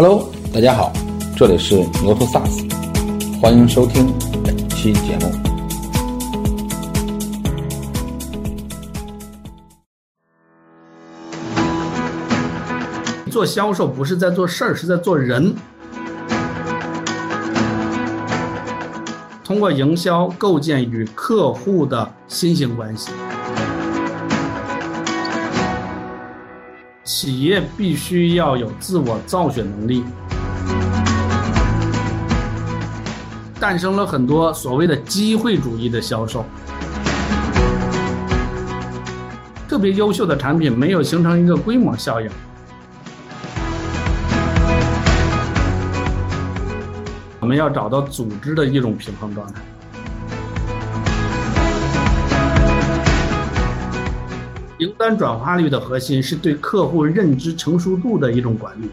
Hello，大家好，这里是牛头 SaaS，欢迎收听本期节目。做销售不是在做事儿，是在做人。通过营销构建与客户的新型关系。企业必须要有自我造血能力，诞生了很多所谓的机会主义的销售。特别优秀的产品没有形成一个规模效应。我们要找到组织的一种平衡状态。订单转化率的核心是对客户认知成熟度的一种管理。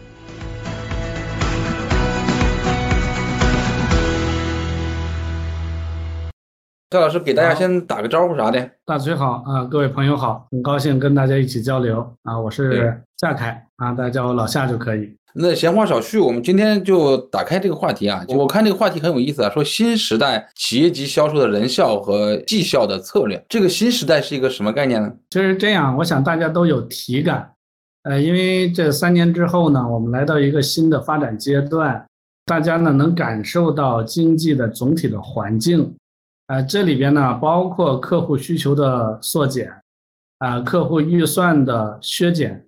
赵老师给大家先打个招呼啥的。大嘴好啊，各位朋友好，很高兴跟大家一起交流啊，我是夏凯啊，大家叫我老夏就可以。那闲话少叙，我们今天就打开这个话题啊。我看这个话题很有意思啊，说新时代企业级销售的人效和绩效的策略。这个新时代是一个什么概念呢？就是这样，我想大家都有体感。呃，因为这三年之后呢，我们来到一个新的发展阶段，大家呢能感受到经济的总体的环境。呃，这里边呢包括客户需求的缩减，啊，客户预算的削减。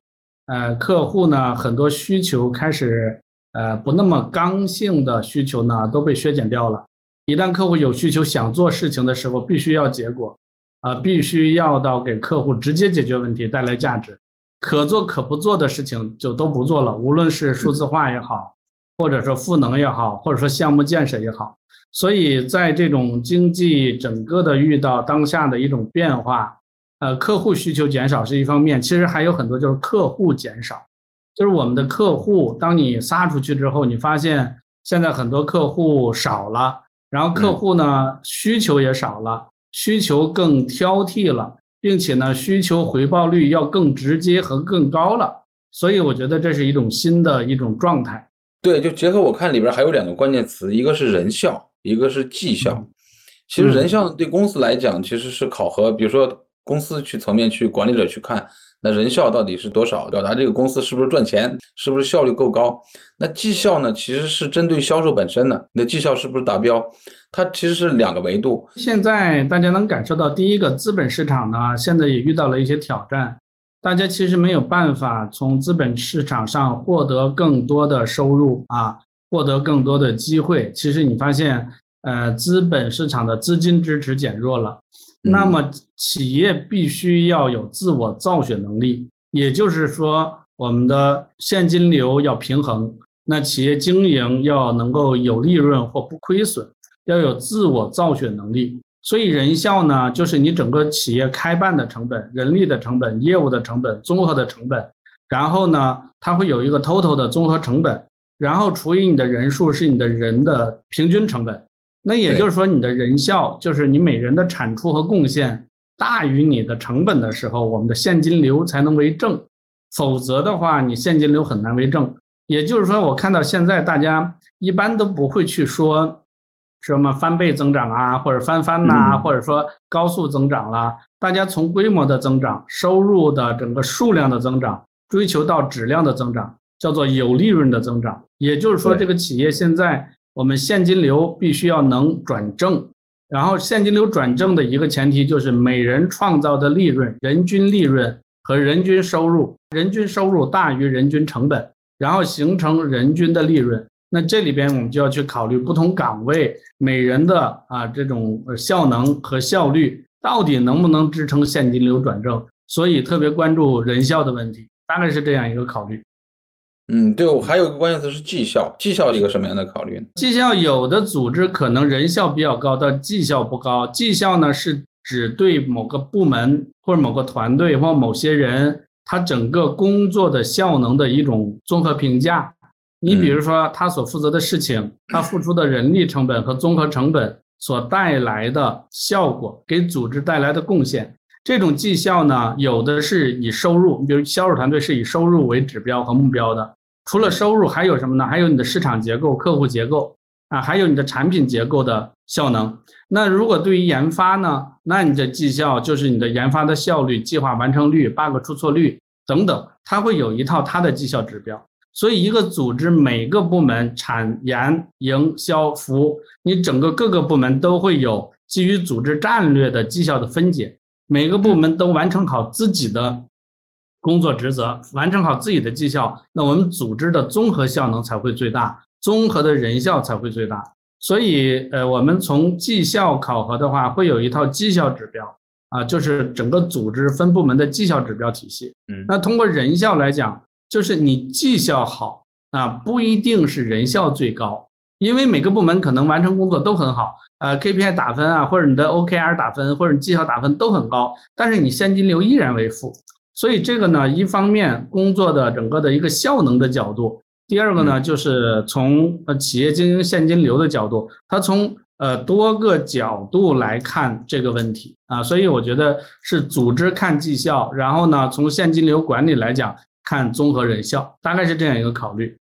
呃，客户呢，很多需求开始，呃，不那么刚性的需求呢，都被削减掉了。一旦客户有需求想做事情的时候，必须要结果，啊，必须要到给客户直接解决问题，带来价值。可做可不做的事情就都不做了，无论是数字化也好，或者说赋能也好，或者说项目建设也好。所以在这种经济整个的遇到当下的一种变化。呃，客户需求减少是一方面，其实还有很多就是客户减少，就是我们的客户，当你撒出去之后，你发现现在很多客户少了，然后客户呢需求也少了，需求更挑剔了，并且呢需求回报率要更直接和更高了，所以我觉得这是一种新的一种状态。对，就结合我看里边还有两个关键词，一个是人效，一个是绩效。其实人效对公司来讲其实是考核，比如说。公司去层面去管理者去看，那人效到底是多少？表达这个公司是不是赚钱，是不是效率够高？那绩效呢？其实是针对销售本身的，你的绩效是不是达标？它其实是两个维度。现在大家能感受到，第一个资本市场呢，现在也遇到了一些挑战，大家其实没有办法从资本市场上获得更多的收入啊，获得更多的机会。其实你发现，呃，资本市场的资金支持减弱了。那么，企业必须要有自我造血能力，也就是说，我们的现金流要平衡。那企业经营要能够有利润或不亏损，要有自我造血能力。所以，人效呢，就是你整个企业开办的成本、人力的成本、业务的成本、综合的成本。然后呢，它会有一个 total 的综合成本，然后除以你的人数是你的人的平均成本。那也就是说，你的人效就是你每人的产出和贡献大于你的成本的时候，我们的现金流才能为正，否则的话，你现金流很难为正。也就是说，我看到现在大家一般都不会去说什么翻倍增长啊，或者翻番呐，或者说高速增长啦。大家从规模的增长、收入的整个数量的增长，追求到质量的增长，叫做有利润的增长。也就是说，这个企业现在。我们现金流必须要能转正，然后现金流转正的一个前提就是每人创造的利润、人均利润和人均收入，人均收入大于人均成本，然后形成人均的利润。那这里边我们就要去考虑不同岗位每人的啊这种效能和效率到底能不能支撑现金流转正，所以特别关注人效的问题，大概是这样一个考虑。嗯，对，我还有个关键词是绩效，绩效是一个什么样的考虑呢？绩效有的组织可能人效比较高，但绩效不高。绩效呢是指对某个部门或者某个团队或某些人他整个工作的效能的一种综合评价。你比如说他所负责的事情，他付出的人力成本和综合成本所带来的效果，给组织带来的贡献，这种绩效呢，有的是以收入，比如销售团队是以收入为指标和目标的。除了收入，还有什么呢？还有你的市场结构、客户结构啊，还有你的产品结构的效能。那如果对于研发呢，那你的绩效就是你的研发的效率、计划完成率、bug 出错率等等，它会有一套它的绩效指标。所以一个组织每个部门，产研、营销、服务，你整个各个部门都会有基于组织战略的绩效的分解，每个部门都完成好自己的。工作职责完成好自己的绩效，那我们组织的综合效能才会最大，综合的人效才会最大。所以，呃，我们从绩效考核的话，会有一套绩效指标啊，就是整个组织分部门的绩效指标体系。嗯，那通过人效来讲，就是你绩效好啊，不一定是人效最高，因为每个部门可能完成工作都很好，呃，KPI 打分啊，或者你的 OKR 打分，或者绩效打分都很高，但是你现金流依然为负。所以这个呢，一方面工作的整个的一个效能的角度，第二个呢，就是从呃企业经营现金流的角度，它从呃多个角度来看这个问题啊。所以我觉得是组织看绩效，然后呢，从现金流管理来讲看综合人效，大概是这样一个考虑。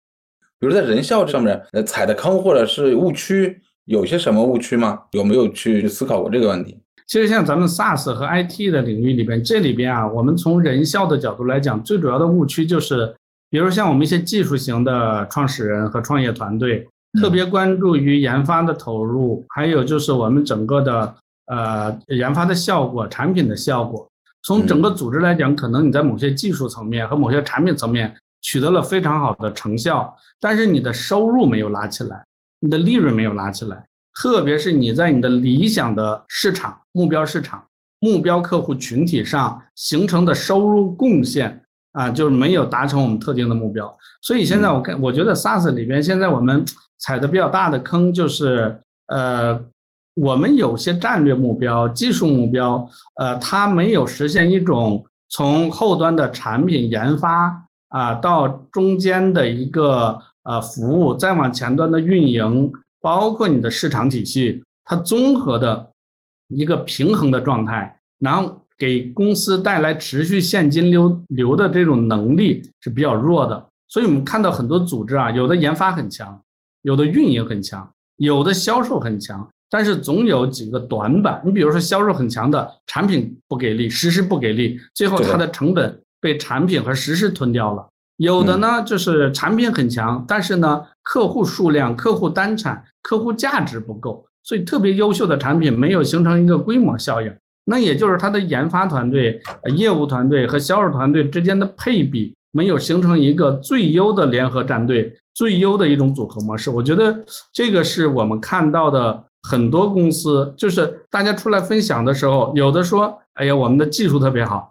比如在人效上面，呃，踩的坑或者是误区，有些什么误区吗？有没有去思考过这个问题？其实像咱们 SaaS 和 IT 的领域里边，这里边啊，我们从人效的角度来讲，最主要的误区就是，比如像我们一些技术型的创始人和创业团队，特别关注于研发的投入，还有就是我们整个的呃研发的效果、产品的效果。从整个组织来讲，可能你在某些技术层面和某些产品层面取得了非常好的成效，但是你的收入没有拉起来，你的利润没有拉起来。特别是你在你的理想的市场、目标市场、目标客户群体上形成的收入贡献啊，就是没有达成我们特定的目标。所以现在我看，我觉得 SaaS 里边现在我们踩的比较大的坑就是，呃，我们有些战略目标、技术目标，呃，它没有实现一种从后端的产品研发啊，到中间的一个呃服务，再往前端的运营。包括你的市场体系，它综合的一个平衡的状态，然后给公司带来持续现金流流的这种能力是比较弱的。所以我们看到很多组织啊，有的研发很强，有的运营很强，有的销售很强，但是总有几个短板。你比如说销售很强的产品不给力，实施不给力，最后它的成本被产品和实施吞掉了。有的呢，就是产品很强，但是呢，客户数量、客户单产、客户价值不够，所以特别优秀的产品没有形成一个规模效应。那也就是它的研发团队、业务团队和销售团队之间的配比没有形成一个最优的联合战队、最优的一种组合模式。我觉得这个是我们看到的很多公司，就是大家出来分享的时候，有的说：“哎呀，我们的技术特别好，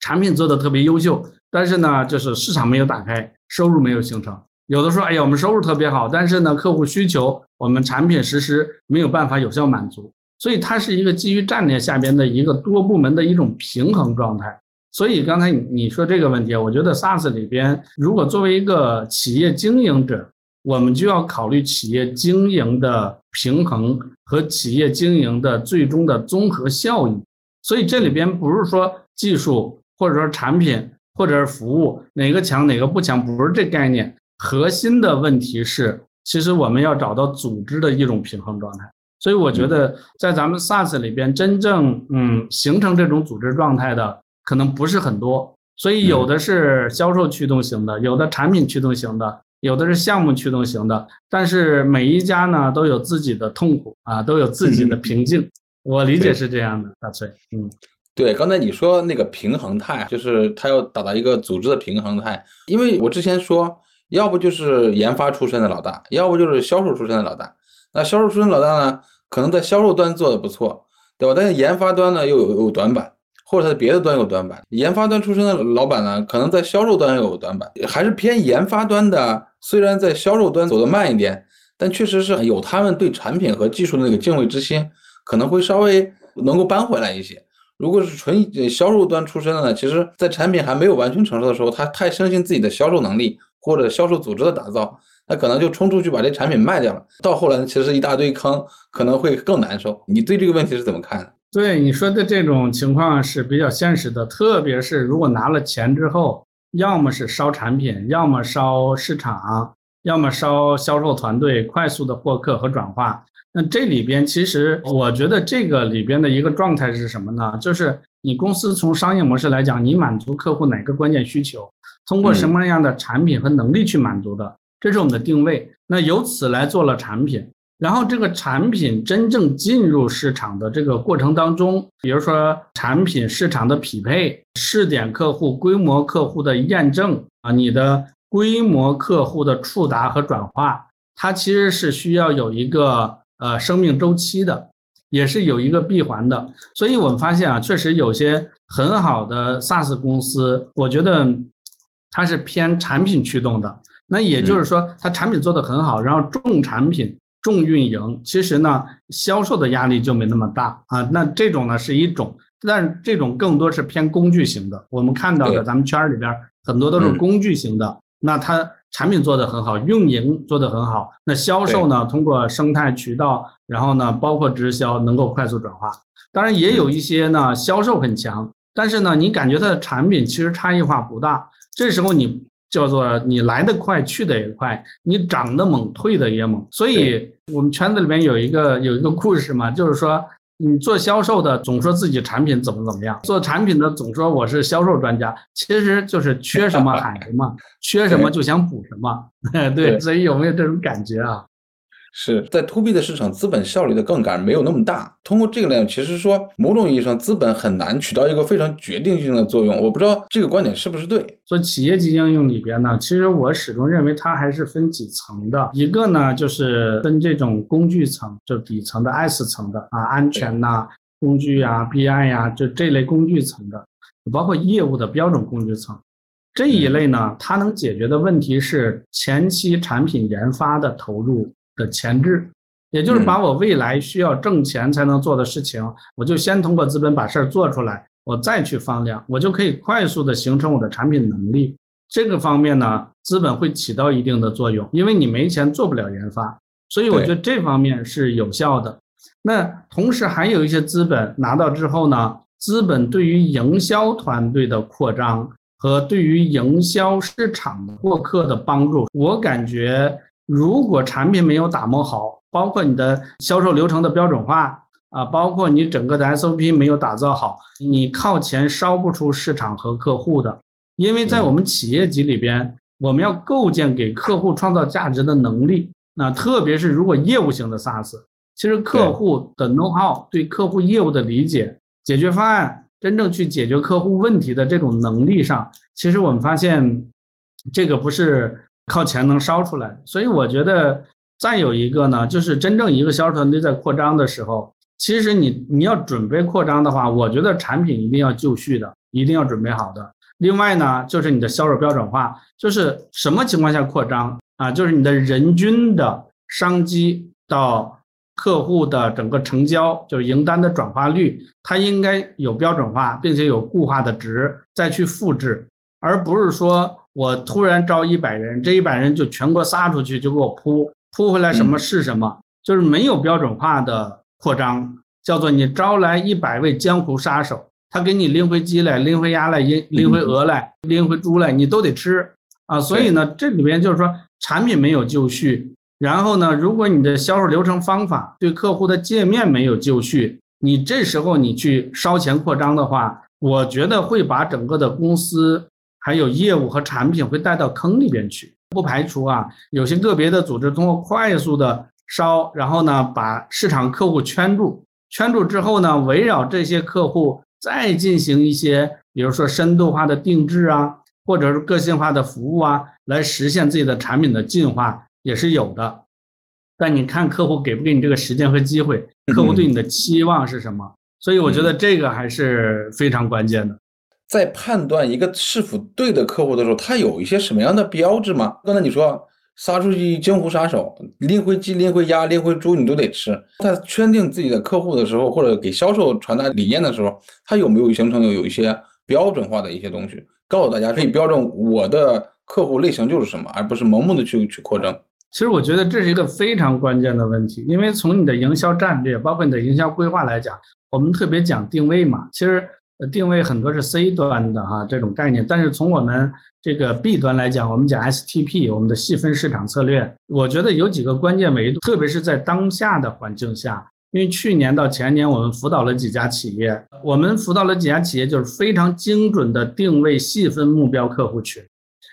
产品做的特别优秀。”但是呢，就是市场没有打开，收入没有形成。有的说，哎呀，我们收入特别好，但是呢，客户需求，我们产品实施没有办法有效满足。所以它是一个基于战略下边的一个多部门的一种平衡状态。所以刚才你你说这个问题，我觉得 SaaS 里边，如果作为一个企业经营者，我们就要考虑企业经营的平衡和企业经营的最终的综合效益。所以这里边不是说技术或者说产品。或者是服务哪个强哪个不强，不是这概念。核心的问题是，其实我们要找到组织的一种平衡状态。所以我觉得，在咱们 SaaS 里边，真正嗯形成这种组织状态的可能不是很多。所以有的是销售驱动型的，有的产品驱动型的，有的是项目驱动型的。但是每一家呢都有自己的痛苦啊，都有自己的瓶颈。我理解是这样的，大崔，嗯。对，刚才你说那个平衡态，就是他要达到一个组织的平衡态。因为我之前说，要不就是研发出身的老大，要不就是销售出身的老大。那销售出身老大呢，可能在销售端做的不错，对吧？但是研发端呢又有有短板，或者他的别的端有短板。研发端出身的老板呢，可能在销售端又有短板，还是偏研发端的。虽然在销售端走得慢一点，但确实是有他们对产品和技术的那个敬畏之心，可能会稍微能够扳回来一些。如果是纯销售端出身的呢，其实，在产品还没有完全成熟的时候，他太相信自己的销售能力或者销售组织的打造，他可能就冲出去把这产品卖掉了。到后来，其实一大堆坑，可能会更难受。你对这个问题是怎么看的？对你说的这种情况是比较现实的，特别是如果拿了钱之后，要么是烧产品，要么烧市场，要么烧销售团队，快速的获客和转化。那这里边其实我觉得这个里边的一个状态是什么呢？就是你公司从商业模式来讲，你满足客户哪个关键需求，通过什么样的产品和能力去满足的，这是我们的定位。那由此来做了产品。然后这个产品真正进入市场的这个过程当中，比如说产品市场的匹配、试点客户、规模客户的验证啊，你的规模客户的触达和转化，它其实是需要有一个呃生命周期的，也是有一个闭环的。所以我们发现啊，确实有些很好的 SaaS 公司，我觉得它是偏产品驱动的。那也就是说，它产品做得很好，然后重产品。重运营，其实呢，销售的压力就没那么大啊。那这种呢是一种，但是这种更多是偏工具型的。我们看到的，咱们圈里边很多都是工具型的。那它产品做得很好，运营做得很好，那销售呢，通过生态渠道，然后呢，包括直销，能够快速转化。当然也有一些呢，销售很强，但是呢，你感觉它的产品其实差异化不大。这时候你。叫做你来的快，去的也快，你涨得猛，退的也猛。所以，我们圈子里面有一个有一个故事嘛，就是说，你做销售的总说自己产品怎么怎么样，做产品的总说我是销售专家，其实就是缺什么 喊什么，缺什么就想补什么。对，所以有没有这种感觉啊？是在 to B 的市场，资本效率的杠杆没有那么大。通过这个呢，其实说某种意义上，资本很难起到一个非常决定性的作用。我不知道这个观点是不是对。做企业级应用里边呢，其实我始终认为它还是分几层的。一个呢，就是分这种工具层，就底层的 S 层的啊，安全呐、工具啊、BI 呀，就这类工具层的，包括业务的标准工具层。这一类呢，它能解决的问题是前期产品研发的投入。的前置，也就是把我未来需要挣钱才能做的事情，我就先通过资本把事儿做出来，我再去放量，我就可以快速的形成我的产品能力。这个方面呢，资本会起到一定的作用，因为你没钱做不了研发，所以我觉得这方面是有效的。那同时还有一些资本拿到之后呢，资本对于营销团队的扩张和对于营销市场的获客的帮助，我感觉。如果产品没有打磨好，包括你的销售流程的标准化啊，包括你整个的 SOP 没有打造好，你靠钱烧不出市场和客户的。因为在我们企业级里边，我们要构建给客户创造价值的能力。那特别是如果业务型的 SaaS，其实客户的 know how 对客户业务的理解、解决方案、真正去解决客户问题的这种能力上，其实我们发现这个不是。靠钱能烧出来，所以我觉得再有一个呢，就是真正一个销售团队在扩张的时候，其实你你要准备扩张的话，我觉得产品一定要就绪的，一定要准备好的。另外呢，就是你的销售标准化，就是什么情况下扩张啊？就是你的人均的商机到客户的整个成交，就是营单的转化率，它应该有标准化，并且有固化的值再去复制，而不是说。我突然招一百人，这一百人就全国撒出去，就给我扑扑回来，什么是什么，就是没有标准化的扩张，叫做你招来一百位江湖杀手，他给你拎回鸡来，拎回鸭来，拎拎回鹅来，拎回猪来，你都得吃啊。所以呢，这里边就是说产品没有就绪，然后呢，如果你的销售流程方法对客户的界面没有就绪，你这时候你去烧钱扩张的话，我觉得会把整个的公司。还有业务和产品会带到坑里边去，不排除啊，有些个别的组织通过快速的烧，然后呢把市场客户圈住，圈住之后呢，围绕这些客户再进行一些，比如说深度化的定制啊，或者是个性化的服务啊，来实现自己的产品的进化也是有的。但你看客户给不给你这个时间和机会，客户对你的期望是什么？所以我觉得这个还是非常关键的。在判断一个是否对的客户的时候，他有一些什么样的标志吗？刚才你说杀出去江湖杀手，拎回鸡、拎回鸭、拎回猪，你都得吃。在圈定自己的客户的时候，或者给销售传达理念的时候，他有没有形成有有一些标准化的一些东西，告诉大家可以标准我的客户类型就是什么，而不是盲目的去去扩张。其实我觉得这是一个非常关键的问题，因为从你的营销战略，包括你的营销规划来讲，我们特别讲定位嘛。其实。呃定位很多是 C 端的哈这种概念，但是从我们这个 B 端来讲，我们讲 STP，我们的细分市场策略，我觉得有几个关键维度，特别是在当下的环境下，因为去年到前年我们辅导了几家企业，我们辅导了几家企业，就是非常精准的定位细分目标客户群，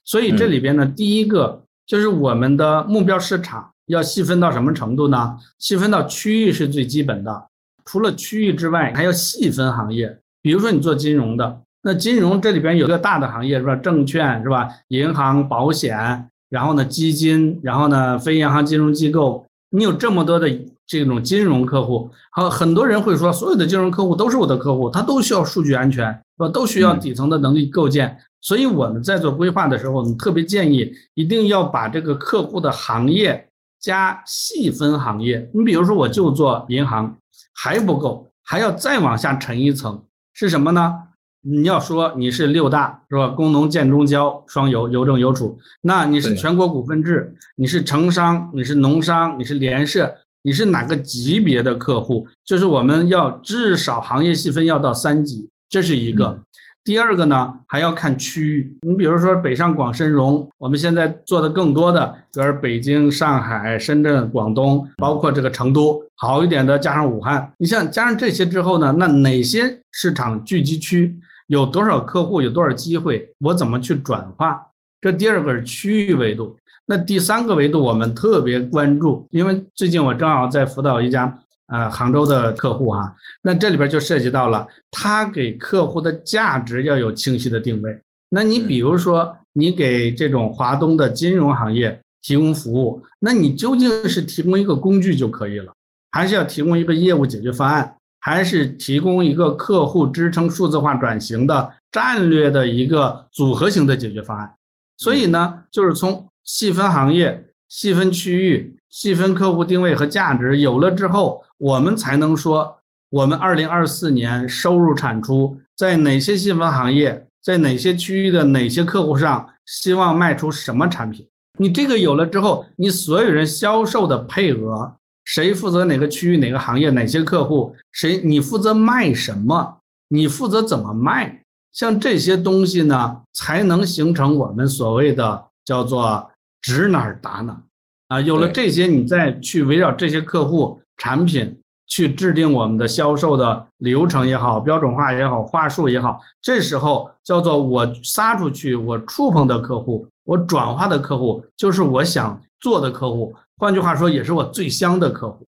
所以这里边呢，第一个就是我们的目标市场要细分到什么程度呢？细分到区域是最基本的。除了区域之外，还要细分行业。比如说你做金融的，那金融这里边有个大的行业是吧？证券是吧？银行、保险，然后呢基金，然后呢非银行金融机构。你有这么多的这种金融客户，好，很多人会说，所有的金融客户都是我的客户，他都需要数据安全，是吧？都需要底层的能力构建。所以我们在做规划的时候，我们特别建议一定要把这个客户的行业加细分行业。你比如说，我就做银行。还不够，还要再往下沉一层，是什么呢？你要说你是六大是吧？工农建中交双邮邮政邮储，那你是全国股份制，你是城商，你是农商，你是联社，你是哪个级别的客户？就是我们要至少行业细分要到三级，这是一个。第二个呢，还要看区域。你比如说北上广深融，我们现在做的更多的，比如北京、上海、深圳、广东，包括这个成都，好一点的加上武汉。你像加上这些之后呢，那哪些市场聚集区有多少客户，有多少机会，我怎么去转化？这第二个是区域维度。那第三个维度我们特别关注，因为最近我正好在辅导一家。呃，杭州的客户哈，那这里边就涉及到了他给客户的价值要有清晰的定位。那你比如说，你给这种华东的金融行业提供服务，那你究竟是提供一个工具就可以了，还是要提供一个业务解决方案，还是提供一个客户支撑数字化转型的战略的一个组合型的解决方案？所以呢，就是从细分行业、细分区域。细分客户定位和价值有了之后，我们才能说我们二零二四年收入产出在哪些细分行业，在哪些区域的哪些客户上，希望卖出什么产品。你这个有了之后，你所有人销售的配额，谁负责哪个区域、哪个行业、哪些客户，谁你负责卖什么，你负责怎么卖，像这些东西呢，才能形成我们所谓的叫做指哪儿打哪。啊，有了这些，你再去围绕这些客户产品去制定我们的销售的流程也好，标准化也好，话术也好，这时候叫做我撒出去，我触碰的客户，我转化的客户，就是我想做的客户。换句话说，也是我最香的客户。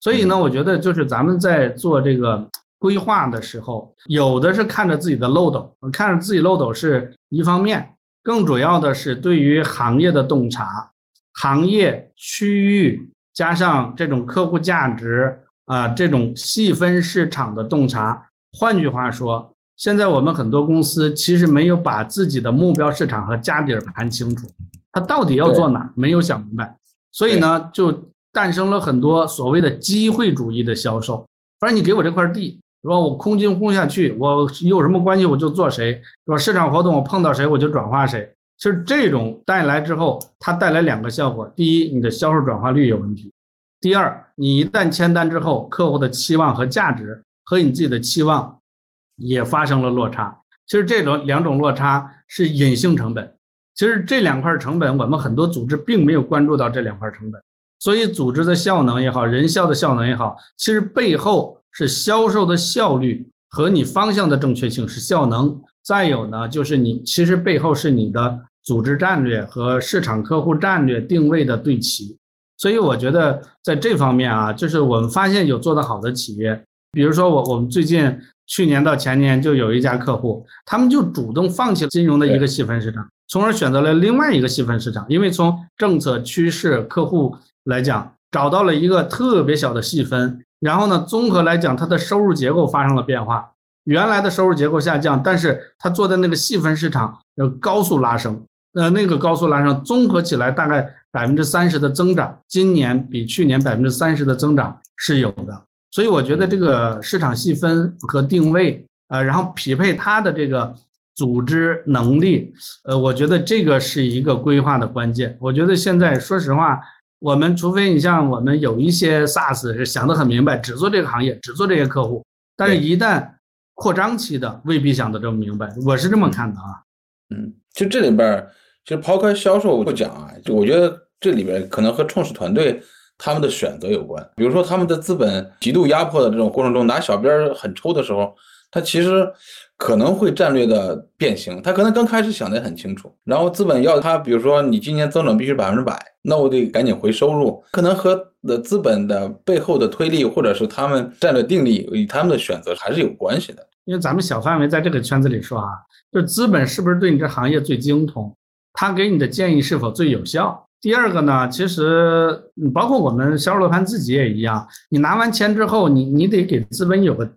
所以呢，我觉得就是咱们在做这个规划的时候，有的是看着自己的漏斗，看着自己漏斗是一方面，更主要的是对于行业的洞察。行业区域加上这种客户价值啊，这种细分市场的洞察。换句话说，现在我们很多公司其实没有把自己的目标市场和家底儿盘清楚，他到底要做哪，没有想明白，所以呢，就诞生了很多所谓的机会主义的销售。反正你给我这块地，是吧？我空进空下去，我有什么关系我就做谁，是吧？市场活动我碰到谁我就转化谁。其实这种带来之后，它带来两个效果：第一，你的销售转化率有问题；第二，你一旦签单之后，客户的期望和价值和你自己的期望也发生了落差。其实这种两种落差是隐性成本。其实这两块成本，我们很多组织并没有关注到这两块成本。所以，组织的效能也好，人效的效能也好，其实背后是销售的效率和你方向的正确性是效能。再有呢，就是你其实背后是你的组织战略和市场客户战略定位的对齐，所以我觉得在这方面啊，就是我们发现有做得好的企业，比如说我我们最近去年到前年就有一家客户，他们就主动放弃金融的一个细分市场，从而选择了另外一个细分市场，因为从政策趋势客户来讲，找到了一个特别小的细分，然后呢，综合来讲，它的收入结构发生了变化。原来的收入结构下降，但是他做的那个细分市场要高速拉升，呃，那个高速拉升综合起来大概百分之三十的增长，今年比去年百分之三十的增长是有的。所以我觉得这个市场细分和定位，呃，然后匹配它的这个组织能力，呃，我觉得这个是一个规划的关键。我觉得现在说实话，我们除非你像我们有一些 SaaS 是想得很明白，只做这个行业，只做这些客户，但是一旦扩张期的，未必想得这么明白。我是这么看的啊。嗯，就这里边，其实抛开销售不讲啊，就我觉得这里边可能和创始团队他们的选择有关。比如说他们的资本极度压迫的这种过程中，拿小鞭儿很抽的时候，他其实。可能会战略的变形，他可能刚开始想的很清楚，然后资本要他，比如说你今年增长必须百分之百，那我得赶紧回收入，可能和的资本的背后的推力，或者是他们战略定力与他们的选择还是有关系的。因为咱们小范围在这个圈子里说啊，就资本是不是对你这行业最精通，他给你的建议是否最有效？第二个呢，其实包括我们销售楼盘自己也一样，你拿完钱之后，你你得给资本有个。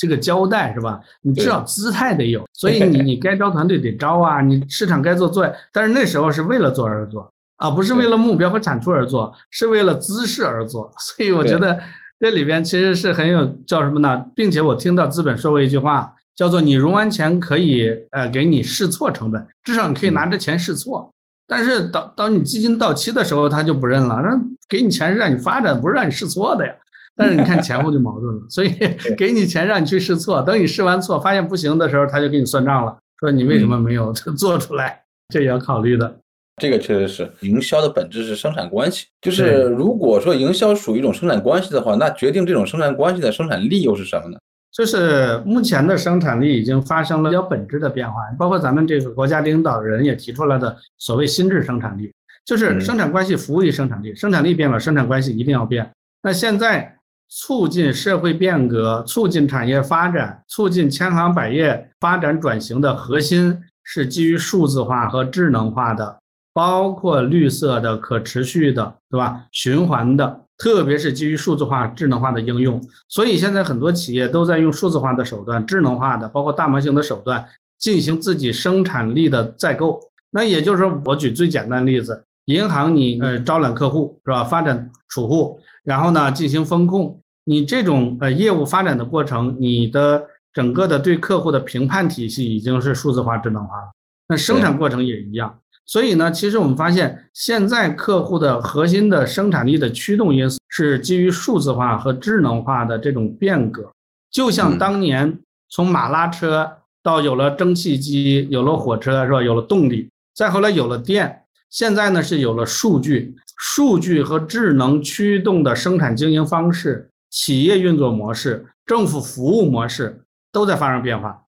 这个交代是吧？你至少姿态得有，所以你你该招团队得招啊，你市场该做做。但是那时候是为了做而做啊，不是为了目标和产出而做，是为了姿势而做。所以我觉得这里边其实是很有叫什么呢？并且我听到资本说过一句话，叫做你融完钱可以呃给你试错成本，至少你可以拿着钱试错。但是当当你基金到期的时候，他就不认了，那给你钱是让你发展，不是让你试错的呀。但是你看前后就矛盾了，所以给你钱让你去试错，等你试完错发现不行的时候，他就给你算账了，说你为什么没有 做出来，这也要考虑的。这个确实是营销的本质是生产关系，就是如果说营销属于一种生产关系的话，那决定这种生产关系的生产力又是什么呢？就是目前的生产力已经发生了比较本质的变化，包括咱们这个国家领导人也提出来的所谓新质生产力，就是生产关系服务于生产力，生产力变了，生产关系一定要变。那现在。促进社会变革、促进产业发展、促进千行百业发展转型的核心是基于数字化和智能化的，包括绿色的、可持续的，对吧？循环的，特别是基于数字化、智能化的应用。所以现在很多企业都在用数字化的手段、智能化的，包括大模型的手段进行自己生产力的再构。那也就是说，我举最简单的例子，银行你呃招揽客户是吧？发展储户。然后呢，进行风控。你这种呃业务发展的过程，你的整个的对客户的评判体系已经是数字化、智能化了。那生产过程也一样。所以呢，其实我们发现，现在客户的核心的生产力的驱动因素是基于数字化和智能化的这种变革。就像当年从马拉车到有了蒸汽机，有了火车，是吧？有了动力，再后来有了电。现在呢是有了数据，数据和智能驱动的生产经营方式、企业运作模式、政府服务模式都在发生变化，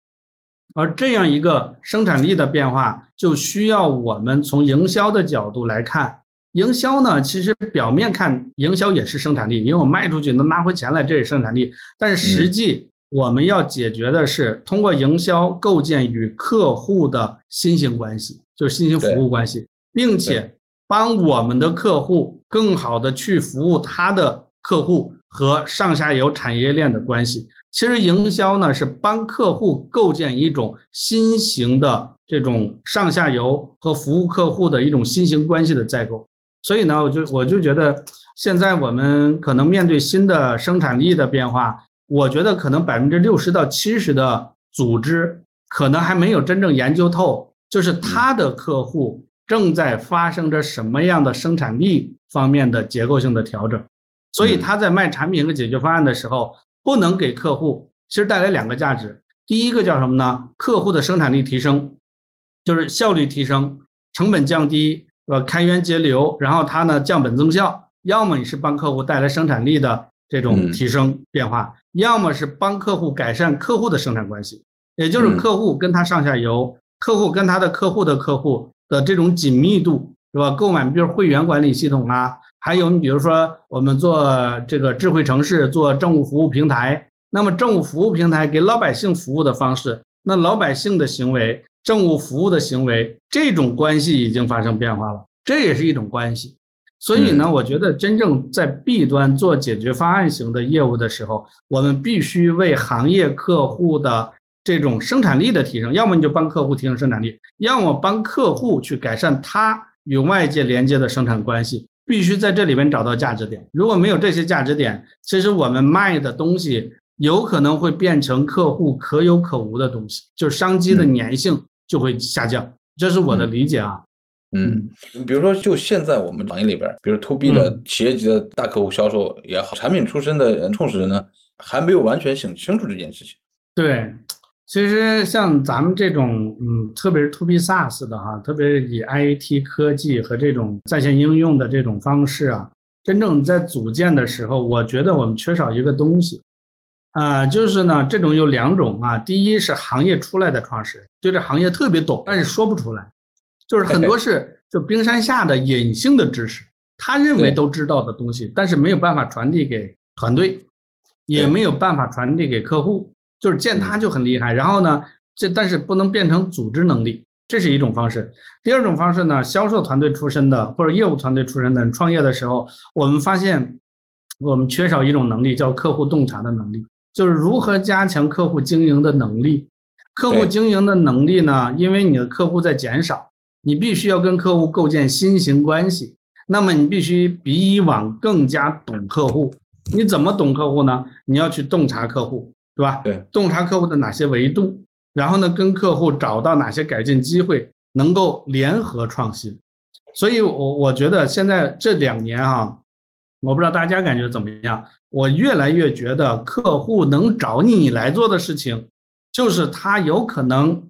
而这样一个生产力的变化，就需要我们从营销的角度来看。营销呢，其实表面看营销也是生产力，因为我卖出去能拿回钱来，这是生产力。但是实际我们要解决的是通过营销构建与客户的新型关系，就是新型服务关系。并且帮我们的客户更好的去服务他的客户和上下游产业链的关系。其实营销呢是帮客户构建一种新型的这种上下游和服务客户的一种新型关系的架构。所以呢，我就我就觉得现在我们可能面对新的生产力的变化，我觉得可能百分之六十到七十的组织可能还没有真正研究透，就是他的客户。正在发生着什么样的生产力方面的结构性的调整，所以他在卖产品和解决方案的时候，不能给客户其实带来两个价值。第一个叫什么呢？客户的生产力提升，就是效率提升，成本降低，呃，开源节流，然后它呢降本增效。要么你是帮客户带来生产力的这种提升变化，要么是帮客户改善客户的生产关系，也就是客户跟他上下游，客户跟他的客户的客户。的这种紧密度是吧？购买比如会员管理系统啊，还有你比如说我们做这个智慧城市，做政务服务平台，那么政务服务平台给老百姓服务的方式，那老百姓的行为，政务服务的行为，这种关系已经发生变化了，这也是一种关系。所以呢，我觉得真正在 B 端做解决方案型的业务的时候，我们必须为行业客户的。这种生产力的提升，要么你就帮客户提升生产力，要么帮客户去改善他与外界连接的生产关系，必须在这里边找到价值点。如果没有这些价值点，其实我们卖的东西有可能会变成客户可有可无的东西，就是商机的粘性就会下降。这是我的理解啊。嗯，比如说就现在我们行业里边，比如 to B 的企业级的大客户销售也好，产品出身的创始人呢，还没有完全想清楚这件事情。对。其实像咱们这种，嗯，特别是 To B SaaS 的哈，特别是以 IT 科技和这种在线应用的这种方式啊，真正在组建的时候，我觉得我们缺少一个东西，啊，就是呢，这种有两种啊，第一是行业出来的创始人，对这行业特别懂，但是说不出来，就是很多是 就冰山下的隐性的知识，他认为都知道的东西，但是没有办法传递给团队，也没有办法传递给客户。就是见他就很厉害，然后呢，这但是不能变成组织能力，这是一种方式。第二种方式呢，销售团队出身的或者业务团队出身的人创业的时候，我们发现我们缺少一种能力，叫客户洞察的能力，就是如何加强客户经营的能力。客户经营的能力呢，因为你的客户在减少，你必须要跟客户构建新型关系，那么你必须比以往更加懂客户。你怎么懂客户呢？你要去洞察客户。对吧？对，洞察客户的哪些维度，然后呢，跟客户找到哪些改进机会，能够联合创新。所以，我我觉得现在这两年哈，我不知道大家感觉怎么样。我越来越觉得，客户能找你来做的事情，就是他有可能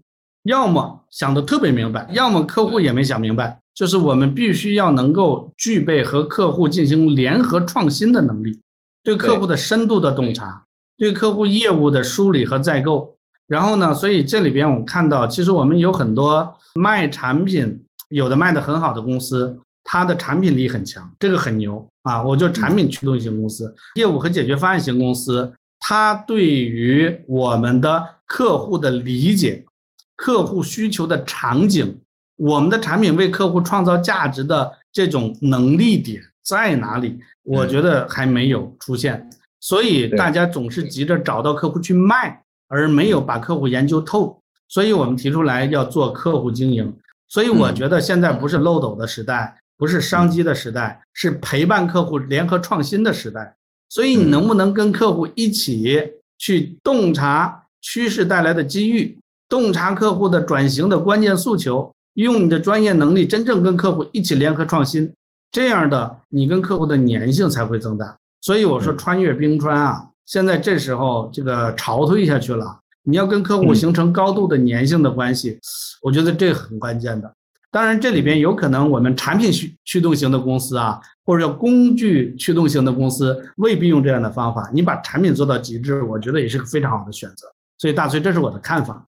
要么想的特别明白，要么客户也没想明白。就是我们必须要能够具备和客户进行联合创新的能力，对客户的深度的洞察。对客户业务的梳理和再构，然后呢，所以这里边我们看到，其实我们有很多卖产品，有的卖的很好的公司，它的产品力很强，这个很牛啊！我就产品驱动型公司，业务和解决方案型公司，它对于我们的客户的理解，客户需求的场景，我们的产品为客户创造价值的这种能力点在哪里？我觉得还没有出现。所以大家总是急着找到客户去卖，而没有把客户研究透。所以我们提出来要做客户经营。所以我觉得现在不是漏斗的时代，不是商机的时代，是陪伴客户联合创新的时代。所以你能不能跟客户一起去洞察趋势带来的机遇，洞察客户的转型的关键诉求，用你的专业能力真正跟客户一起联合创新，这样的你跟客户的粘性才会增大。所以我说穿越冰川啊，现在这时候这个潮退下去了，你要跟客户形成高度的粘性的关系，我觉得这很关键的。当然这里边有可能我们产品驱驱动型的公司啊，或者叫工具驱动型的公司未必用这样的方法。你把产品做到极致，我觉得也是个非常好的选择。所以大崔，这是我的看法。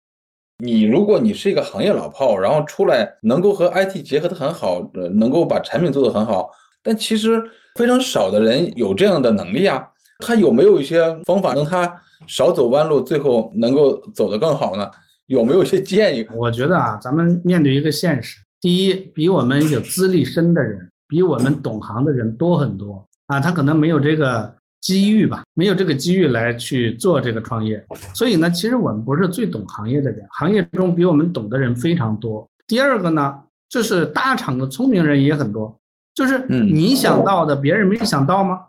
你如果你是一个行业老炮，然后出来能够和 IT 结合的很好，能够把产品做得很好，但其实。非常少的人有这样的能力啊，他有没有一些方法让他少走弯路，最后能够走得更好呢？有没有一些建议？我觉得啊，咱们面对一个现实，第一，比我们有资历深的人，比我们懂行的人多很多啊，他可能没有这个机遇吧，没有这个机遇来去做这个创业。所以呢，其实我们不是最懂行业的人，行业中比我们懂的人非常多。第二个呢，就是大厂的聪明人也很多。就是你想到的，别人没想到吗？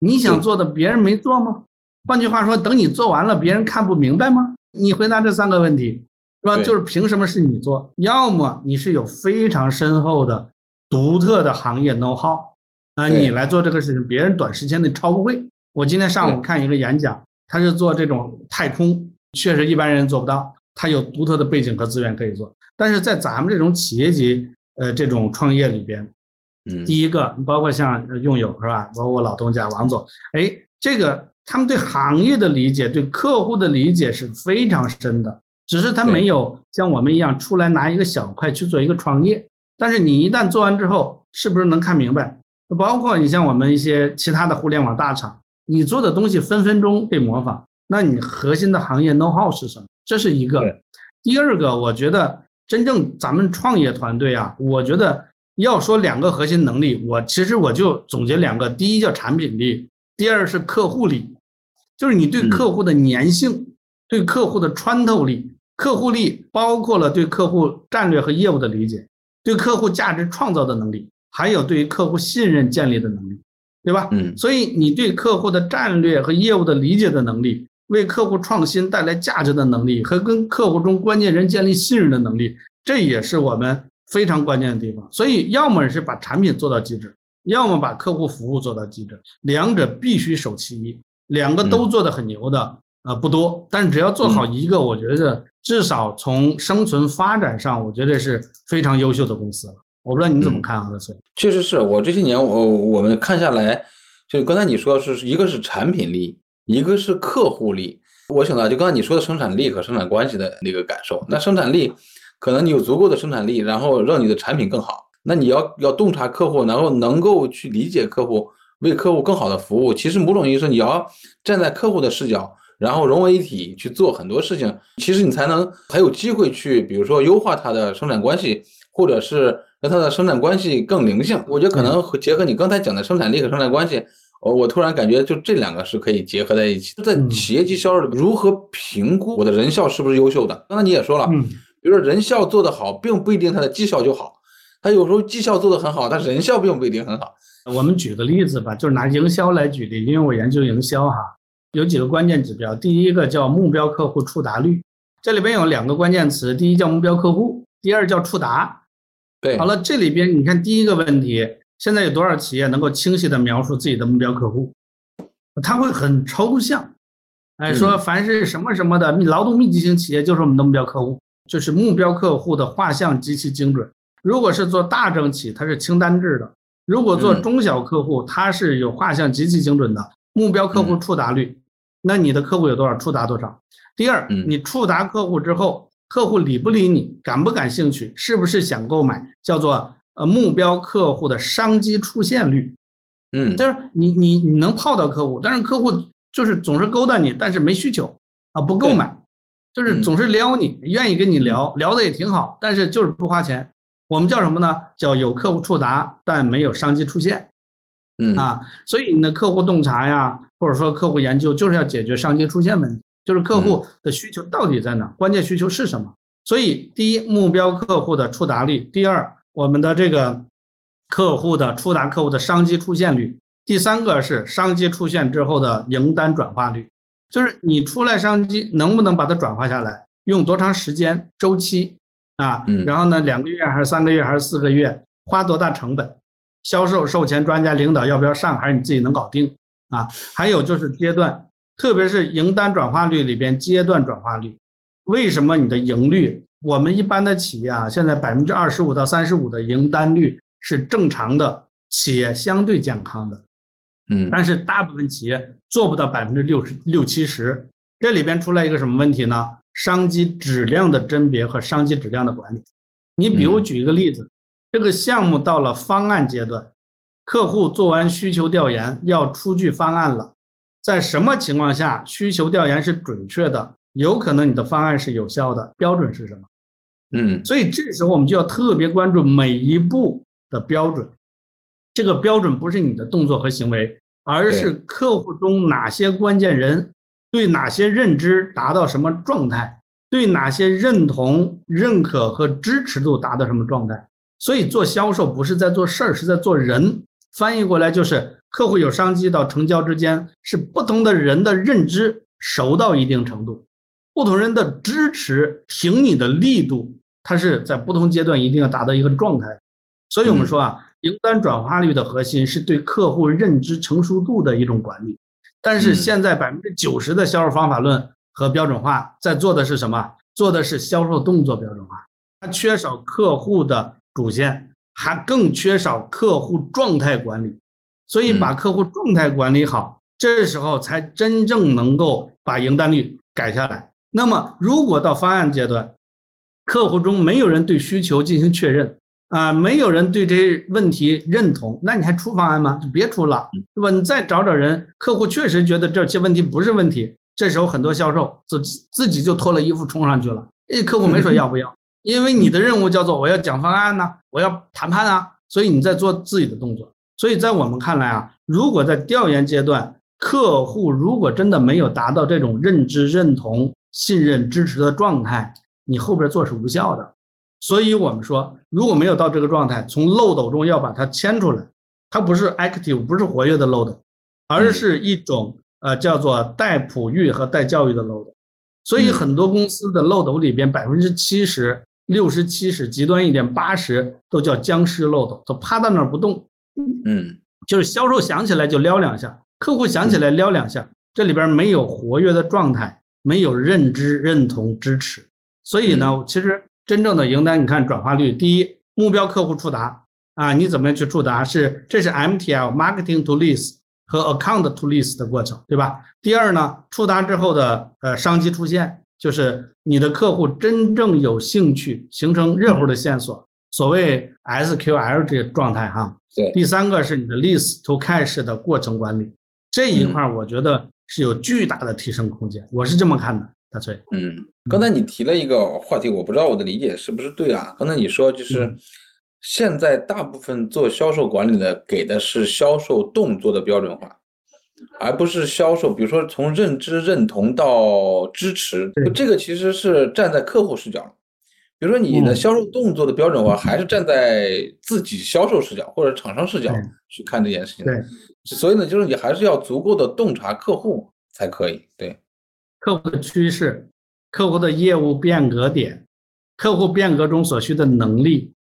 你想做的，别人没做吗？换句话说，等你做完了，别人看不明白吗？你回答这三个问题，是吧？就是凭什么是你做？要么你是有非常深厚的、独特的行业 know how，啊，你来做这个事情，别人短时间内超不会。我今天上午看一个演讲，他是做这种太空，确实一般人做不到，他有独特的背景和资源可以做。但是在咱们这种企业级，呃，这种创业里边。第一个，包括像用友是吧？包括我老东家王总，哎，这个他们对行业的理解、对客户的理解是非常深的，只是他没有像我们一样出来拿一个小块去做一个创业。但是你一旦做完之后，是不是能看明白？包括你像我们一些其他的互联网大厂，你做的东西分分钟被模仿，那你核心的行业 know how 是什么？这是一个。第二个，我觉得真正咱们创业团队啊，我觉得。要说两个核心能力，我其实我就总结两个：第一叫产品力，第二是客户力，就是你对客户的粘性、对客户的穿透力。客户力包括了对客户战略和业务的理解，对客户价值创造的能力，还有对于客户信任建立的能力，对吧？嗯。所以你对客户的战略和业务的理解的能力，为客户创新带来价值的能力，和跟客户中关键人建立信任的能力，这也是我们。非常关键的地方，所以要么是把产品做到极致，要么把客户服务做到极致，两者必须守其一。两个都做的很牛的，呃不多，但是只要做好一个，我觉得至少从生存发展上，我觉得是非常优秀的公司了。我不知道你怎么看啊，所以确实是我这些年我我们看下来，就刚才你说是一个是产品力，一个是客户力。我想到就刚才你说的生产力和生产关系的那个感受，那生产力可能你有足够的生产力，然后让你的产品更好。那你要要洞察客户，然后能够去理解客户，为客户更好的服务。其实某种意义上，你要站在客户的视角，然后融为一体去做很多事情，其实你才能还有机会去，比如说优化它的生产关系，或者是让它的生产关系更灵性。我觉得可能结合你刚才讲的生产力和生产关系，我我突然感觉就这两个是可以结合在一起。在企业级销售里，如何评估我的人效是不是优秀的？刚才你也说了，比如说人效做得好，并不一定他的绩效就好。他有时候绩效做得很好，但人效并不一定很好。我们举个例子吧，就是拿营销来举例，因为我研究营销哈，有几个关键指标。第一个叫目标客户触达率，这里边有两个关键词，第一叫目标客户，第二叫触达。对，好了，这里边你看第一个问题，现在有多少企业能够清晰的描述自己的目标客户？他会很抽象，哎，说凡是什么什么的劳动密集型企业就是我们的目标客户，就是目标客户的画像极其精准。如果是做大政企，它是清单制的；如果做中小客户，它是有画像极其精准的目标客户触达率。那你的客户有多少？触达多少？第二，你触达客户之后，客户理不理你，感不感兴趣，是不是想购买？叫做呃目标客户的商机出现率。嗯，就是你你你能泡到客户，但是客户就是总是勾搭你，但是没需求啊，不购买，就是总是撩你，愿意跟你聊聊的也挺好，但是就是不花钱。我们叫什么呢？叫有客户触达，但没有商机出现。嗯啊，所以你的客户洞察呀，或者说客户研究，就是要解决商机出现问题，就是客户的需求到底在哪，关键需求是什么。所以，第一，目标客户的触达率；第二，我们的这个客户的触达客户的商机出现率；第三个是商机出现之后的营单转化率，就是你出来商机能不能把它转化下来，用多长时间周期。啊，然后呢，两个月还是三个月还是四个月，花多大成本？销售、售前、专家、领导要不要上，还是你自己能搞定？啊，还有就是阶段，特别是营单转化率里边阶段转化率，为什么你的盈率？我们一般的企业啊，现在百分之二十五到三十五的营单率是正常的，企业相对健康的，嗯，但是大部分企业做不到百分之六十六七十，这里边出来一个什么问题呢？商机质量的甄别和商机质量的管理，你比如举一个例子，这个项目到了方案阶段，客户做完需求调研要出具方案了，在什么情况下需求调研是准确的？有可能你的方案是有效的，标准是什么？嗯，所以这时候我们就要特别关注每一步的标准，这个标准不是你的动作和行为，而是客户中哪些关键人。对哪些认知达到什么状态？对哪些认同、认可和支持度达到什么状态？所以做销售不是在做事儿，是在做人。翻译过来就是，客户有商机到成交之间，是不同的人的认知熟到一定程度，不同人的支持挺你的力度，它是在不同阶段一定要达到一个状态。所以我们说啊，营单转化率的核心是对客户认知成熟度的一种管理。但是现在百分之九十的销售方法论和标准化在做的是什么？做的是销售动作标准化，它缺少客户的主线，还更缺少客户状态管理。所以把客户状态管理好，这时候才真正能够把赢单率改下来。那么如果到方案阶段，客户中没有人对需求进行确认。啊，没有人对这些问题认同，那你还出方案吗？就别出了，对吧？你再找找人，客户确实觉得这些问题不是问题，这时候很多销售自自己就脱了衣服冲上去了。哎，客户没说要不要，因为你的任务叫做我要讲方案呢，我要谈判啊，所以你在做自己的动作。所以在我们看来啊，如果在调研阶段，客户如果真的没有达到这种认知、认同、信任、支持的状态，你后边做是无效的。所以我们说，如果没有到这个状态，从漏斗中要把它牵出来，它不是 active，不是活跃的漏斗，而是一种呃叫做待哺育和待教育的漏斗。所以很多公司的漏斗里边，百分之七十、六十、七十，极端一点八十都叫僵尸漏斗，都趴在那儿不动。嗯，就是销售想起来就撩两下，客户想起来撩两下，这里边没有活跃的状态，没有认知、认同、支持。所以呢，其实真正的赢单，你看转化率，第一，目标客户触达啊，你怎么样去触达？是这是 MTL（Marketing to List） 和 Account to List 的过程，对吧？第二呢，触达之后的呃商机出现，就是你的客户真正有兴趣，形成热乎的线索，所谓 SQL 这个状态哈。对。第三个是你的 List to Cash 的过程管理，这一块我觉得是有巨大的提升空间，我是这么看的。嗯，刚才你提了一个话题，我不知道我的理解是不是对啊？刚才你说就是现在大部分做销售管理的给的是销售动作的标准化，而不是销售，比如说从认知、认同到支持，这个其实是站在客户视角。比如说你的销售动作的标准化，还是站在自己销售视角或者厂商视角去看这件事情。对，所以呢，就是你还是要足够的洞察客户才可以。对。客户的趋势、客户的业务变革点、客户变革中所需的能力，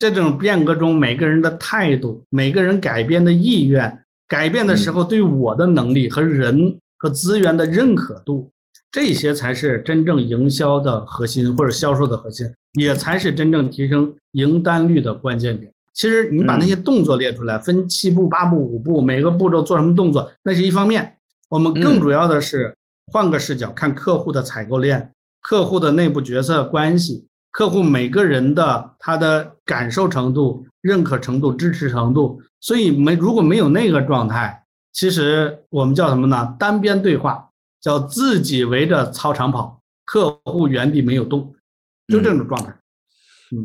这种变革中每个人的态度、每个人改变的意愿、改变的时候对我的能力和人和资源的认可度，这些才是真正营销的核心或者销售的核心，也才是真正提升赢单率的关键点。其实你把那些动作列出来，分七步、八步、五步，每个步骤做什么动作，那是一方面。我们更主要的是。换个视角看客户的采购链、客户的内部决策关系、客户每个人的他的感受程度、认可程度、支持程度，所以没如果没有那个状态，其实我们叫什么呢？单边对话，叫自己围着操场跑，客户原地没有动，就这种状态。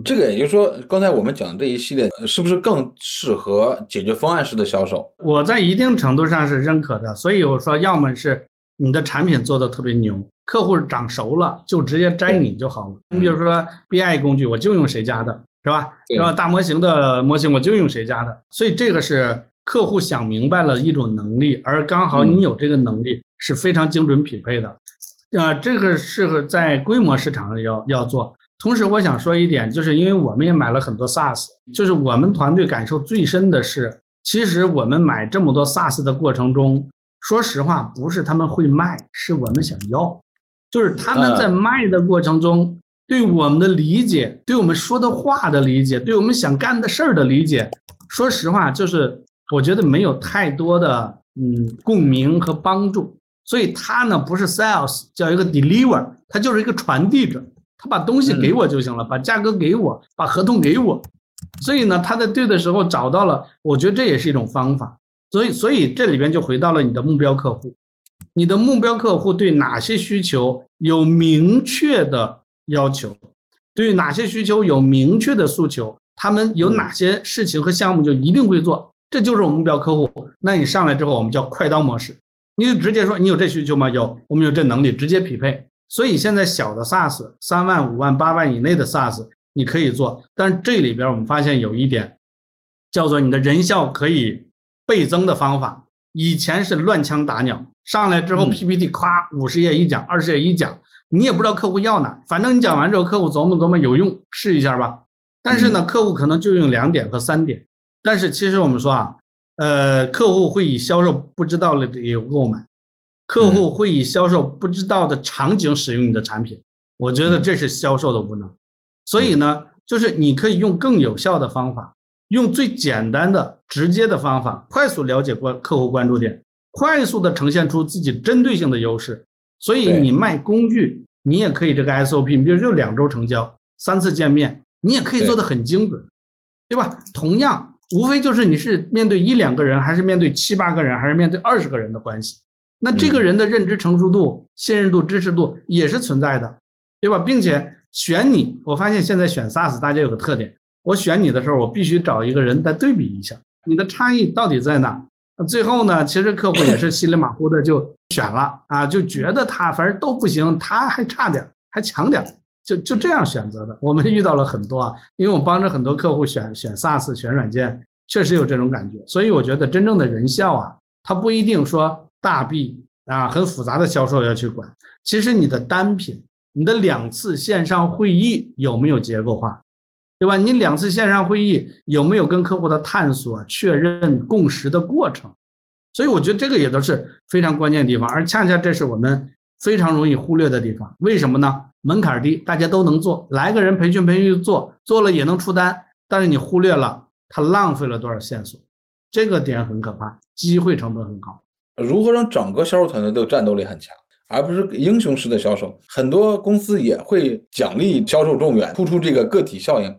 这个也就是说，刚才我们讲的这一系列，是不是更适合解决方案式的销售？我在一定程度上是认可的，所以我说，要么是。你的产品做的特别牛，客户长熟了就直接摘你就好了。你比如说 BI 工具，我就用谁家的，是吧？然后？大模型的模型我就用谁家的。所以这个是客户想明白了一种能力，而刚好你有这个能力是非常精准匹配的。啊，这个适合在规模市场上要要做。同时，我想说一点，就是因为我们也买了很多 SaaS，就是我们团队感受最深的是，其实我们买这么多 SaaS 的过程中。说实话，不是他们会卖，是我们想要，就是他们在卖的过程中，对我们的理解，对我们说的话的理解，对我们想干的事儿的理解，说实话，就是我觉得没有太多的嗯共鸣和帮助。所以他呢不是 sales，叫一个 deliver，他就是一个传递者，他把东西给我就行了，把价格给我，把合同给我。所以呢，他在对的时候找到了，我觉得这也是一种方法。所以，所以这里边就回到了你的目标客户，你的目标客户对哪些需求有明确的要求，对哪些需求有明确的诉求，他们有哪些事情和项目就一定会做，这就是我们目标客户。那你上来之后，我们叫快刀模式，你就直接说你有这需求吗？有，我们有这能力，直接匹配。所以现在小的 SaaS，三万、五万、八万以内的 SaaS 你可以做，但是这里边我们发现有一点，叫做你的人效可以。倍增的方法，以前是乱枪打鸟，上来之后 PPT 夸五十页一讲，二十页一讲，你也不知道客户要哪，反正你讲完之后，客户琢磨琢磨有用，试一下吧。但是呢，客户可能就用两点和三点。但是其实我们说啊，呃，客户会以销售不知道的理由购买，客户会以销售不知道的场景使用你的产品，我觉得这是销售的无能。所以呢，就是你可以用更有效的方法。用最简单的、直接的方法，快速了解关客户关注点，快速的呈现出自己针对性的优势。所以你卖工具，你也可以这个 SOP，你比如就两周成交，三次见面，你也可以做的很精准，对吧？同样，无非就是你是面对一两个人，还是面对七八个人，还是面对二十个人的关系。那这个人的认知成熟度、信任度、支持度也是存在的，对吧？并且选你，我发现现在选 SaaS，大家有个特点。我选你的时候，我必须找一个人再对比一下，你的差异到底在哪？最后呢，其实客户也是稀里马虎的就选了啊，就觉得他反正都不行，他还差点，还强点，就就这样选择的。我们遇到了很多啊，因为我帮着很多客户选选 SaaS 选软件，确实有这种感觉。所以我觉得真正的人效啊，它不一定说大 B 啊很复杂的销售要去管，其实你的单品，你的两次线上会议有没有结构化？对吧？你两次线上会议有没有跟客户的探索、确认共识的过程？所以我觉得这个也都是非常关键的地方，而恰恰这是我们非常容易忽略的地方。为什么呢？门槛低，大家都能做，来个人培训培训做，做了也能出单，但是你忽略了他浪费了多少线索，这个点很可怕，机会成本很高。如何让整个销售团队都战斗力很强？而不是英雄式的销售，很多公司也会奖励销售状元，突出这个个体效应。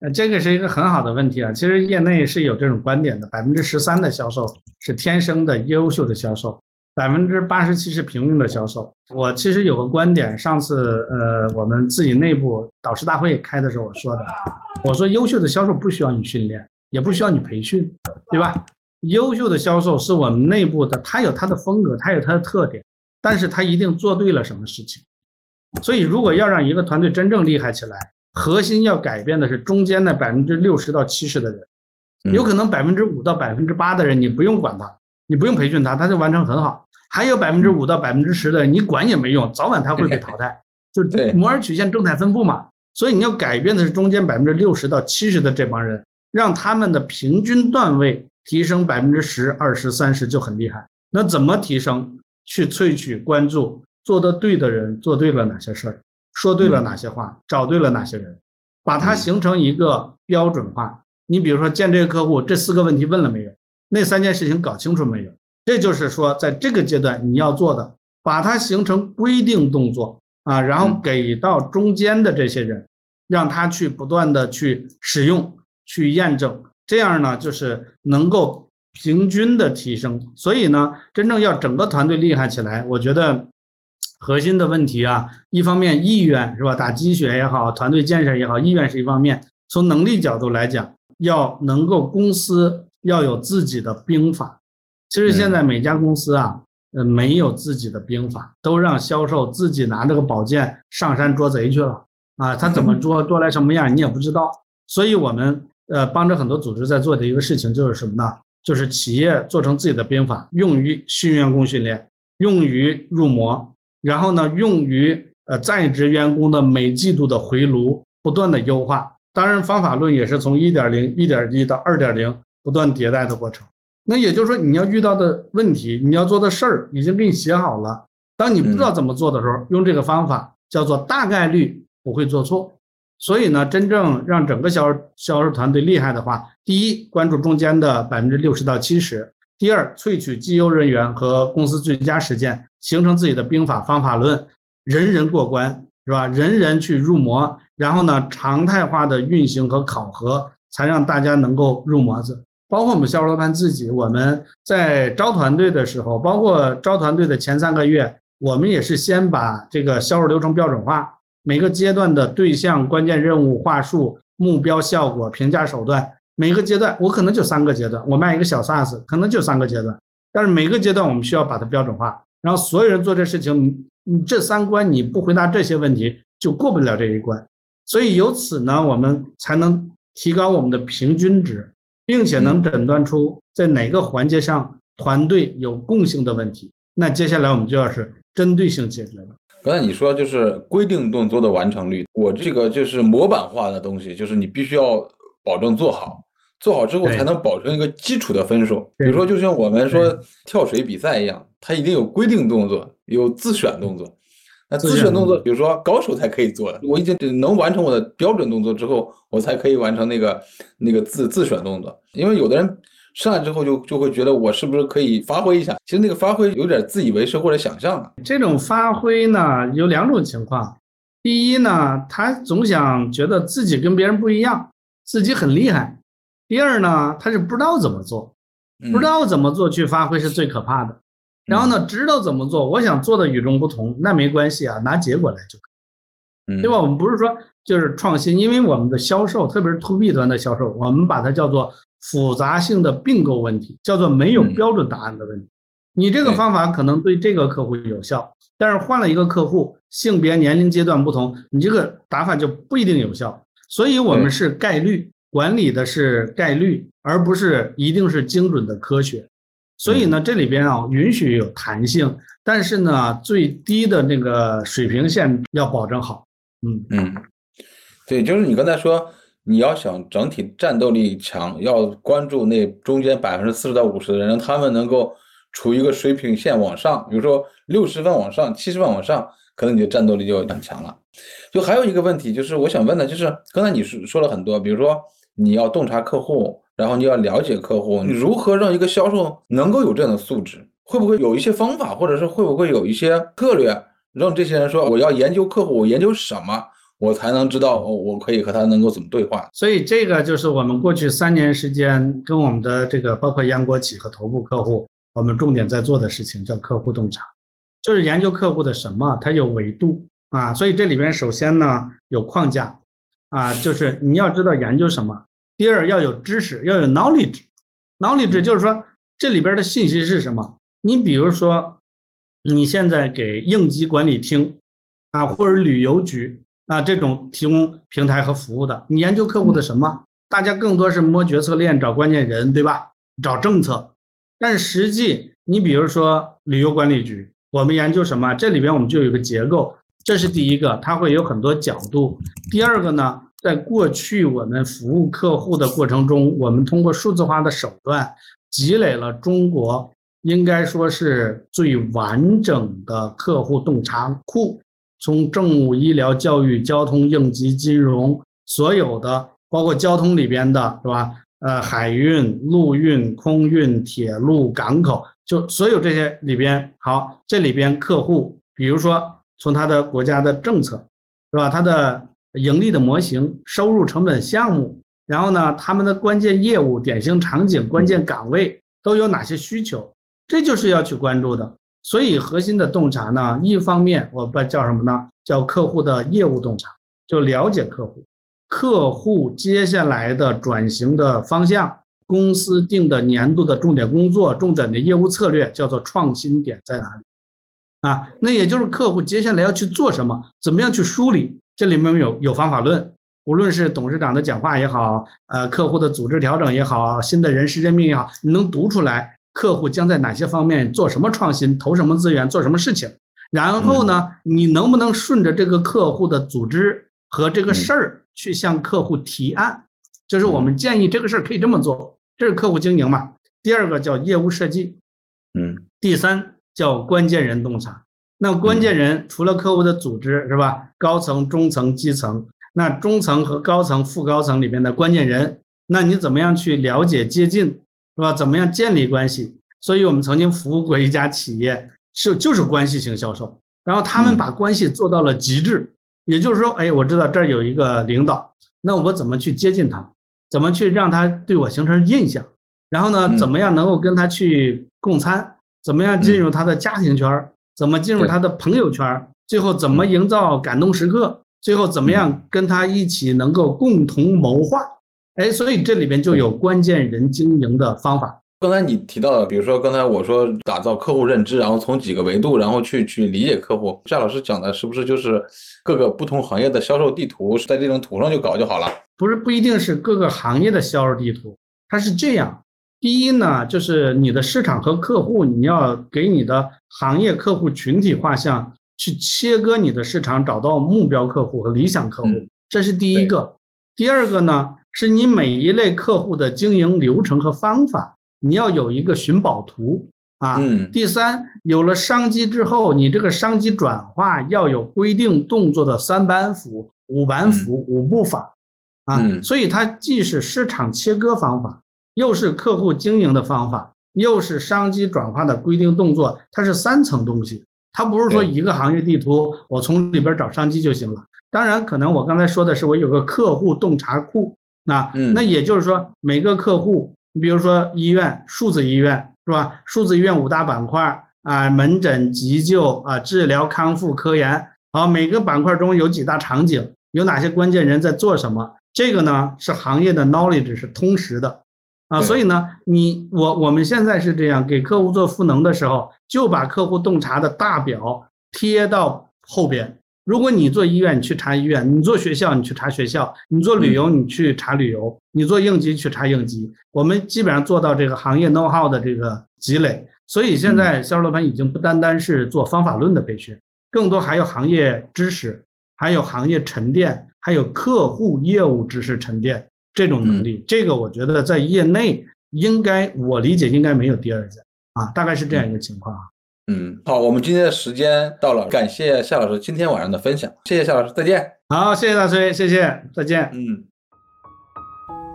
呃，这个是一个很好的问题啊。其实业内是有这种观点的，百分之十三的销售是天生的优秀的销售，百分之八十七是平庸的销售。我其实有个观点，上次呃我们自己内部导师大会开的时候我说的，我说优秀的销售不需要你训练，也不需要你培训，对吧？优秀的销售是我们内部的，他有他的风格，他有他的特点。但是他一定做对了什么事情，所以如果要让一个团队真正厉害起来，核心要改变的是中间的百分之六十到七十的人，有可能百分之五到百分之八的人你不用管他，你不用培训他，他就完成很好。还有百分之五到百分之十的人你管也没用，早晚他会被淘汰，就摩尔曲线正态分布嘛。所以你要改变的是中间百分之六十到七十的这帮人，让他们的平均段位提升百分之十、二十、三十就很厉害。那怎么提升？去萃取关注，做的对的人做对了哪些事儿，说对了哪些话，找对了哪些人，把它形成一个标准化。你比如说见这个客户，这四个问题问了没有？那三件事情搞清楚没有？这就是说，在这个阶段你要做的，把它形成规定动作啊，然后给到中间的这些人，让他去不断的去使用、去验证，这样呢，就是能够。平均的提升，所以呢，真正要整个团队厉害起来，我觉得核心的问题啊，一方面意愿是吧，打鸡血也好，团队建设也好，意愿是一方面。从能力角度来讲，要能够公司要有自己的兵法。其实现在每家公司啊，呃，没有自己的兵法，都让销售自己拿着个宝剑上山捉贼去了啊。他怎么捉，捉来什么样你也不知道。所以我们呃帮着很多组织在做的一个事情就是什么呢？就是企业做成自己的兵法，用于训员工训练，用于入模，然后呢，用于呃在职员工的每季度的回炉，不断的优化。当然，方法论也是从一点零、一点一到二点零不断迭代的过程。那也就是说，你要遇到的问题，你要做的事儿已经给你写好了。当你不知道怎么做的时候，用这个方法叫做大概率不会做错。所以呢，真正让整个销销售团队厉害的话，第一，关注中间的百分之六十到七十；第二，萃取绩优人员和公司最佳实践，形成自己的兵法方法论，人人过关，是吧？人人去入模，然后呢，常态化的运行和考核，才让大家能够入模子。包括我们销售班自己，我们在招团队的时候，包括招团队的前三个月，我们也是先把这个销售流程标准化。每个阶段的对象、关键任务、话术、目标、效果、评价手段，每个阶段我可能就三个阶段。我卖一个小 SaaS，可能就三个阶段，但是每个阶段我们需要把它标准化，然后所有人做这事情，你这三关你不回答这些问题，就过不了这一关。所以由此呢，我们才能提高我们的平均值，并且能诊断出在哪个环节上团队有共性的问题。那接下来我们就要是针对性解决了。刚才你说就是规定动作的完成率，我这个就是模板化的东西，就是你必须要保证做好，做好之后才能保证一个基础的分数。比如说，就像我们说跳水比赛一样，它一定有规定动作，有自选动作。那自选动作，比如说高手才可以做的，我已经能完成我的标准动作之后，我才可以完成那个那个自自选动作。因为有的人。上来之后就就会觉得我是不是可以发挥一下？其实那个发挥有点自以为是或者想象了。这种发挥呢有两种情况，第一呢，他总想觉得自己跟别人不一样，自己很厉害；第二呢，他是不知道怎么做，不知道怎么做去发挥是最可怕的。然后呢，知道怎么做，我想做的与众不同，那没关系啊，拿结果来就可以，对吧？我们不是说就是创新，因为我们的销售，特别是 to B 端的销售，我们把它叫做。复杂性的并购问题叫做没有标准答案的问题。你这个方法可能对这个客户有效，但是换了一个客户，性别、年龄阶段不同，你这个打法就不一定有效。所以，我们是概率管理的是概率，而不是一定是精准的科学。所以呢，这里边啊允许有弹性，但是呢，最低的那个水平线要保证好。嗯嗯，对，就是你刚才说。你要想整体战斗力强，要关注那中间百分之四十到五十的人，让他们能够处于一个水平线往上，比如说六十分往上、七十分往上，可能你的战斗力就很强了。就还有一个问题，就是我想问的，就是刚才你说说了很多，比如说你要洞察客户，然后你要了解客户，你如何让一个销售能够有这样的素质？会不会有一些方法，或者是会不会有一些策略，让这些人说我要研究客户，我研究什么，我才能知道我可以和他能够怎么对话？所以这个就是我们过去三年时间跟我们的这个包括央国企和头部客户，我们重点在做的事情叫客户洞察，就是研究客户的什么，它有维度啊。所以这里边首先呢有框架啊，就是你要知道研究什么。第二要有知识，要有 knowledge，knowledge 就是说这里边的信息是什么。你比如说，你现在给应急管理厅啊，或者旅游局啊这种提供平台和服务的，你研究客户的什么？大家更多是摸决策链、找关键人，对吧？找政策。但是实际，你比如说旅游管理局，我们研究什么？这里边我们就有个结构，这是第一个，它会有很多角度。第二个呢，在过去我们服务客户的过程中，我们通过数字化的手段积累了中国。应该说是最完整的客户洞察库，从政务、医疗、教育、交通、应急、金融，所有的包括交通里边的是吧？呃，海运、陆运、空运、铁路、港口，就所有这些里边，好，这里边客户，比如说从他的国家的政策，是吧？他的盈利的模型、收入、成本、项目，然后呢，他们的关键业务、典型场景、关键岗位都有哪些需求？这就是要去关注的，所以核心的洞察呢，一方面我把叫什么呢？叫客户的业务洞察，就了解客户，客户接下来的转型的方向，公司定的年度的重点工作、重点的业务策略，叫做创新点在哪里？啊，那也就是客户接下来要去做什么，怎么样去梳理？这里面有有方法论，无论是董事长的讲话也好，呃，客户的组织调整也好，新的人事任命也好，你能读出来。客户将在哪些方面做什么创新，投什么资源，做什么事情？然后呢，你能不能顺着这个客户的组织和这个事儿去向客户提案？就是我们建议这个事儿可以这么做，这是客户经营嘛。第二个叫业务设计，嗯，第三叫关键人洞察。那关键人除了客户的组织是吧？高层、中层、基层，那中层和高层、副高层里面的关键人，那你怎么样去了解、接近？是吧？怎么样建立关系？所以我们曾经服务过一家企业，是就是关系型销售，然后他们把关系做到了极致。也就是说，哎，我知道这儿有一个领导，那我怎么去接近他？怎么去让他对我形成印象？然后呢，怎么样能够跟他去共餐？怎么样进入他的家庭圈？怎么进入他的朋友圈？最后怎么营造感动时刻？最后怎么样跟他一起能够共同谋划？哎，所以这里边就有关键人经营的方法。刚才你提到的，比如说刚才我说打造客户认知，然后从几个维度，然后去去理解客户。夏老师讲的是不是就是各个不同行业的销售地图，在这种图上就搞就好了？不是，不一定是各个行业的销售地图。它是这样：第一呢，就是你的市场和客户，你要给你的行业客户群体画像，去切割你的市场，找到目标客户和理想客户，这是第一个。第二个呢，是你每一类客户的经营流程和方法，你要有一个寻宝图啊。第三，有了商机之后，你这个商机转化要有规定动作的三板斧、五板斧、五步法啊。所以它既是市场切割方法，又是客户经营的方法，又是商机转化的规定动作，它是三层东西。它不是说一个行业地图，我从里边找商机就行了。当然，可能我刚才说的是我有个客户洞察库，那那也就是说每个客户，你比如说医院，数字医院是吧？数字医院五大板块啊，门诊、急救啊、治疗、康复、科研，好，每个板块中有几大场景，有哪些关键人在做什么？这个呢是行业的 knowledge 是通识的啊，所以呢，你我我们现在是这样，给客户做赋能的时候，就把客户洞察的大表贴到后边。如果你做医院，你去查医院；你做学校，你去查学校；你做旅游，你去查旅游；你做应急，去查应急。我们基本上做到这个行业 know how 的这个积累。所以现在销售老板已经不单单是做方法论的培训，更多还有行业知识，还有行业沉淀，还有客户业务知识沉淀这种能力。这个我觉得在业内应该，我理解应该没有第二家。啊，大概是这样一个情况。嗯，好，我们今天的时间到了，感谢夏老师今天晚上的分享，谢谢夏老师，再见。好，谢谢大崔，谢谢，再见。嗯，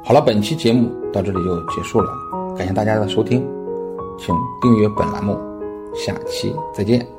好了，本期节目到这里就结束了，感谢大家的收听，请订阅本栏目，下期再见。